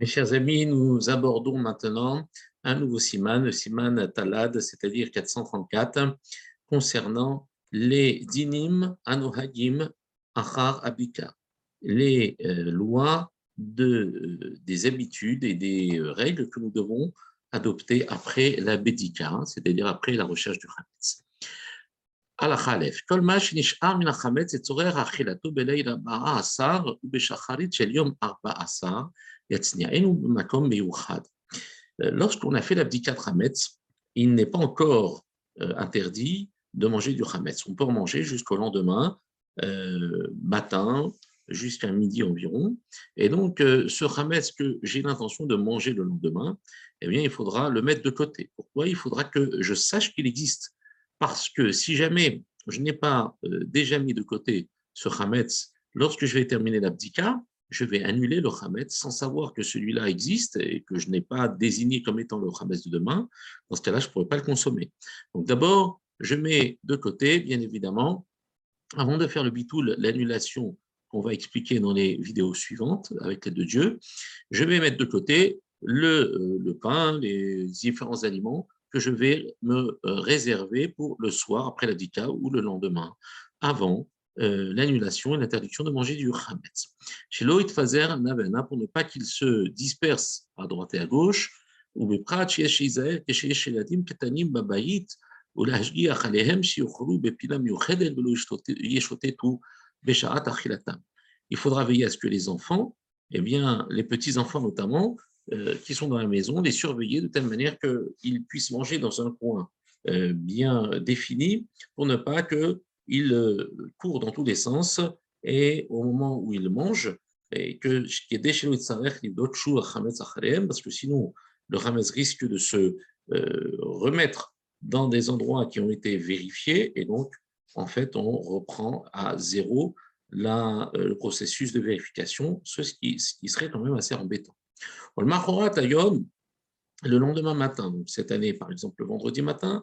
Mes chers amis, nous abordons maintenant un nouveau siman, le siman Talad, c'est-à-dire 434, concernant les dinim anohagim achar abika, les euh, lois de, euh, des habitudes et des euh, règles que nous devons adopter après la bédika, c'est-à-dire après la recherche du chametz. Euh, lorsqu'on a fait l'abdicat Hametz, il n'est pas encore euh, interdit de manger du Hametz. On peut en manger jusqu'au lendemain euh, matin, jusqu'à midi environ. Et donc, ce Hametz que j'ai l'intention de manger le lendemain, eh bien, il faudra le mettre de côté. Pourquoi Il faudra que je sache qu'il existe? Parce que si jamais je n'ai pas déjà mis de côté ce Hametz lorsque je vais terminer l'abdicat, je vais annuler le Hametz sans savoir que celui-là existe et que je n'ai pas désigné comme étant le Hametz de demain. Dans ce cas-là, je ne pourrais pas le consommer. Donc d'abord, je mets de côté, bien évidemment, avant de faire le bitoul, l'annulation qu'on va expliquer dans les vidéos suivantes avec l'aide de Dieu, je vais mettre de côté le, euh, pain, les différents aliments que je vais me euh, réserver pour le soir après la dika ou le lendemain, avant euh, l'annulation et l'interdiction de manger du Hametz. Chez Loït Fazer, Navena, pour ne pas qu'il se disperse à droite et à gauche, ou Beprat, chez Isaël, chez Sheladim, Ketanim, Babayit, ou Lajgiach Alehem, Shiuchru, Bepilam, Yuchedel, Belo Yeshotetu, Beshaat, Achilatam. Il faudra veiller à ce que les enfants, eh bien, les petits-enfants notamment, euh, qui sont dans la maison, les surveiller de telle manière qu'ils puissent manger dans un coin euh, bien défini pour ne pas que il euh, court dans tous les sens et au moment où il mange, et que parce que sinon le Hametz risque de se euh, remettre dans des endroits qui ont été vérifiés et donc en fait on reprend à zéro euh, le processus de vérification, ce qui, ce qui serait quand même assez embêtant. Le le lendemain matin, cette année par exemple le vendredi matin,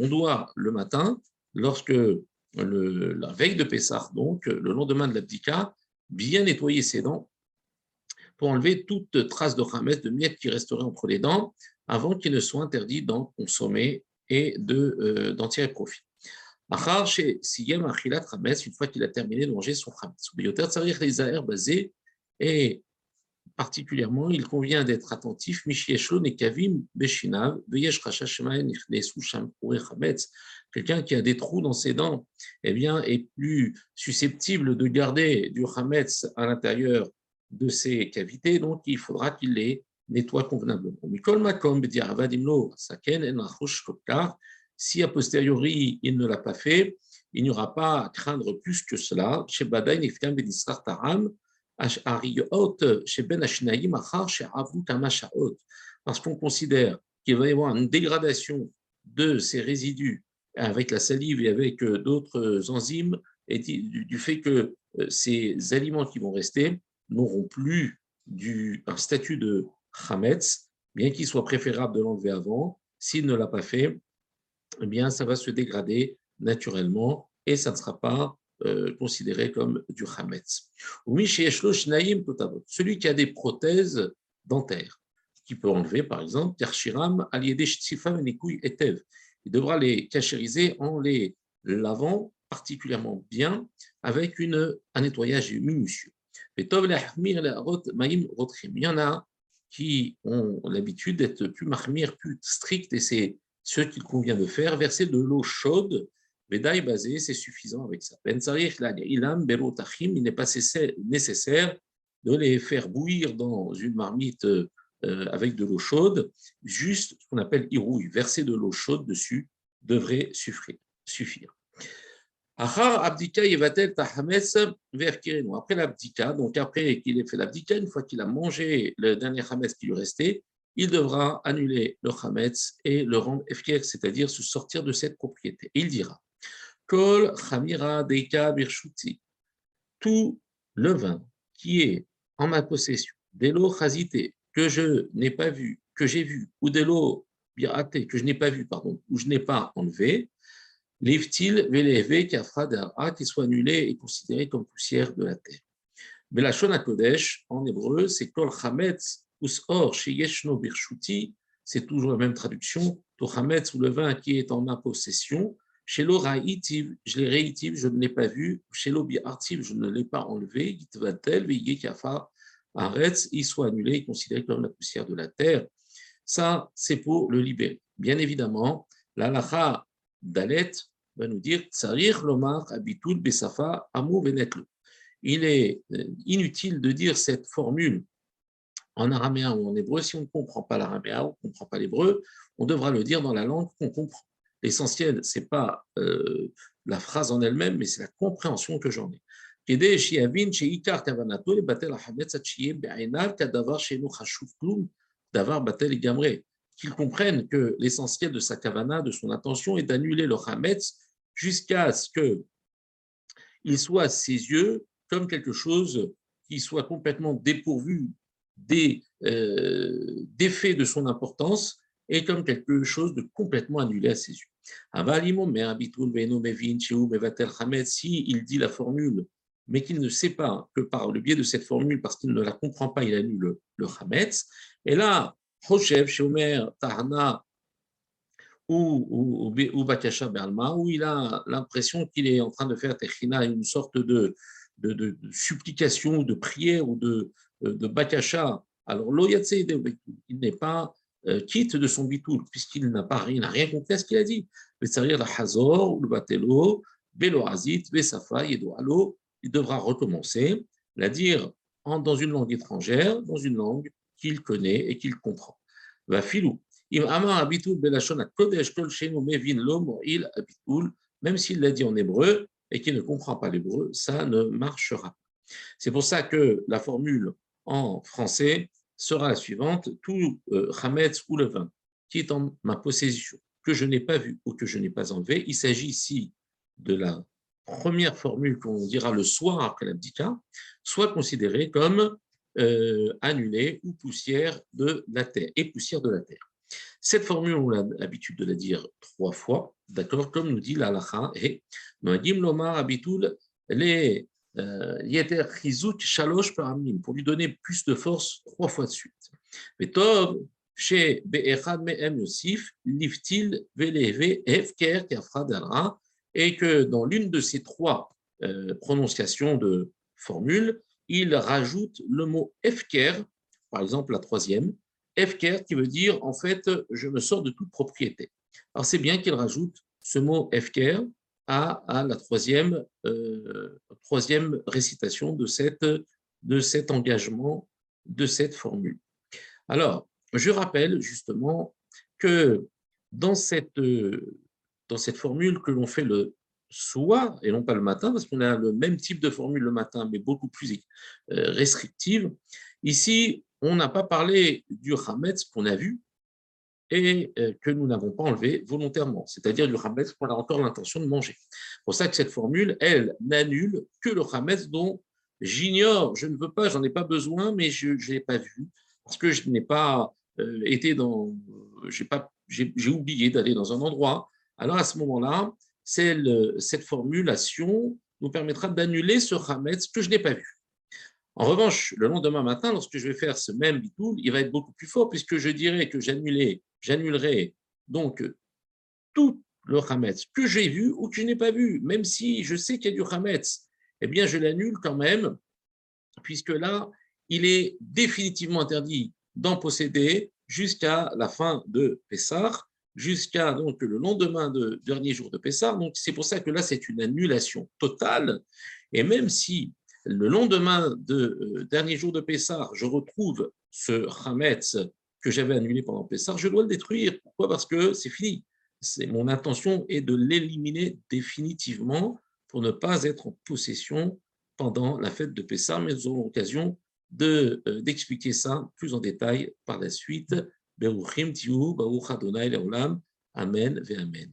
on doit le matin, lorsque la veille de Pessah, donc le lendemain de l'abdika, bien nettoyer ses dents pour enlever toute trace de ramès, de miettes qui resterait entre les dents, avant qu'il ne soit interdit d'en consommer et euh, d'en tirer profit. une fois qu'il a terminé de manger son. Et particulièrement, il convient d'être attentif. Quelqu'un qui a des trous dans ses dents eh bien, est plus susceptible de garder du hametz à l'intérieur de ses cavités, donc il faudra qu'il les nettoie convenablement. Si a posteriori il ne l'a pas fait, il n'y aura pas à craindre plus que cela. Parce qu'on considère qu'il va y avoir une dégradation de ces résidus avec la salive et avec euh, d'autres enzymes, et du, fait que euh, ces aliments qui vont rester n'auront plus du, un statut de chametz, bien qu'il soit préférable de l'enlever avant. S'il ne l'a pas fait, eh bien, ça va se dégrader naturellement et ça ne sera pas euh, considéré comme du Hametz. Celui qui a des prothèses dentaires, qui peut enlever par exemple, il devra les cachériser en les lavant particulièrement bien avec une, un nettoyage minutieux. Il y en a qui ont l'habitude d'être plus mahmir, plus strict, et c'est ce qu'il convient de faire, verser de l'eau chaude Bédaï basé, c'est suffisant avec ça. Ben il n'est pas nécessaire de les faire bouillir dans une marmite euh, avec de l'eau chaude, juste ce qu'on appelle irouille, verser de l'eau chaude dessus devrait suffire. Après l'abdika, donc après qu'il ait fait l'abdika, une fois qu'il a mangé le dernier hametz qui lui restait, il devra annuler le hametz et le rendre efker, c'est-à-dire se sortir de cette propriété. il dira Kol chamira deika birshuti. Tout le vin qui est en ma possession, des lots chazité que je n'ai pas vu, que j'ai vu, ou des lots biraté que je n'ai pas vu, pardon, ou je n'ai pas enlevé, L'iftil veleve a qui soit annulé et considéré comme poussière de la terre. Belashon Kodesh, en hébreu, c'est Kol Chametz Usor Sheyeshno Birshuti, c'est toujours la même traduction, To Chametz ou le vin qui est en ma possession, chez Ra'itiv, je l'ai réitiv, je ne l'ai pas vu, chez Bi'artiv, je ne l'ai pas enlevé, Gitvatel, Veye Kafa, Aretz, il soit annulé et considéré comme la poussière de la terre. Ça, c'est pour le libérer. Bien évidemment, la lacha Dalet va nous dire Tsarir lomar abitul besafa amu venetlu. Il est euh, inutile de dire cette formule en araméen ou en hébreu. Si on ne comprend pas l'araméen, on ne comprend pas l'hébreu, on devra le dire dans la langue qu'on comprend. L'essentiel, ce n'est pas euh, la phrase en elle-même, mais c'est la compréhension que j'en ai. qu'il comprenne que l'essentiel de sa kavana, de son intention, est d'annuler le hametz jusqu'à ce qu'il soit à ses yeux comme quelque chose qui soit complètement dépourvu des euh, de son importance et comme quelque chose de complètement annulé à ses yeux. Si il dit la formule, mais qu'il ne sait pas que par le biais de cette formule, parce qu'il ne la comprend pas, il annule le, Hametz, et là, Hoshev, Shomer, Tahana ou, ou, Bakasha Berlma, où il a l'impression qu'il est en train de faire Techina une sorte de, de, supplication, de prière ou de, de Bakasha. Alors, il n'est pas euh, quitte de son bitoul, puisqu'il n'a pas rien, rien compris à ce qu'il a dit. C'est-à-dire Hazor, le Batelo, Beloazit, Besafa, il devra recommencer, la dire dans une langue étrangère, dans une langue qu'il connaît et qu'il comprend. Va filou. Même s'il l'a dit en hébreu et qu'il ne comprend pas l'hébreu, ça ne marchera pas. C'est pour ça que la formule en français sera la suivante tout euh, Hametz ou le vin qui est en ma possession, que je n'ai pas vu ou que je n'ai pas enlevé. Il s'agit ici de la première formule qu'on dira le soir après l'abdika, soit considérée comme euh, annulée ou poussière de la terre, et poussière de la terre. Cette formule, on a l'habitude de la dire trois fois, d'accord, comme nous dit l'alacha, et lomar abitul les yeter shalosh paramim, pour lui donner plus de force trois fois de suite. Kafradara, et que dans l'une de ces trois euh, prononciations de formule, il rajoute le mot efker, par exemple la troisième, efker qui veut dire en fait je me sors de toute propriété. Alors c'est bien qu'il rajoute ce mot efker à, la troisième, euh, troisième récitation de, cette, cet engagement, de cette formule. Alors, je rappelle justement que dans cette, dans cette formule que l'on fait le soir et non pas le matin, parce qu'on a le même type de formule le matin, mais beaucoup plus euh, restrictive. Ici, on n'a pas parlé du Hametz qu'on a vu et euh, que nous n'avons pas enlevé volontairement, c'est-à-dire du Hametz qu'on a encore l'intention de manger. C'est pour ça que cette formule, elle, n'annule que le Hametz dont j'ignore, je ne veux pas, j'en ai pas besoin, mais je ne l'ai pas vu, parce que je n'ai pas euh, été dans, j'ai oublié d'aller dans un endroit. Alors à ce moment-là, cette formulation nous permettra d'annuler ce Hametz que je n'ai pas vu. En revanche, le lendemain matin, lorsque je vais faire ce même bitoul, il va être beaucoup plus fort puisque je dirais que j'annulerai donc tout le Hametz que j'ai vu ou que je n'ai pas vu, même si je sais qu'il y a du Hametz, eh bien je l'annule quand même, puisque là, il est définitivement interdit d'en posséder jusqu'à la fin de Pessah, jusqu'à donc le lendemain de dernier jour de Pessah. Donc c'est pour ça que là c'est une annulation totale. Et même si le lendemain de euh, dernier jour de Pessah, je retrouve ce Hametz que j'avais annulé pendant Pessah, je dois le détruire. Pourquoi? Parce que c'est fini. Mon intention est de l'éliminer définitivement pour ne pas être en possession pendant la fête de Pessah, mais nous aurons l'occasion euh, d'expliquer ça plus en détail par la suite. Amen Amen.